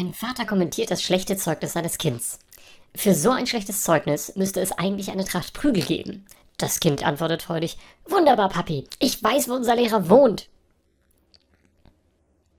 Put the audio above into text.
Ein Vater kommentiert das schlechte Zeugnis seines Kindes. Für so ein schlechtes Zeugnis müsste es eigentlich eine Tracht Prügel geben. Das Kind antwortet freudig: Wunderbar, Papi. Ich weiß, wo unser Lehrer wohnt.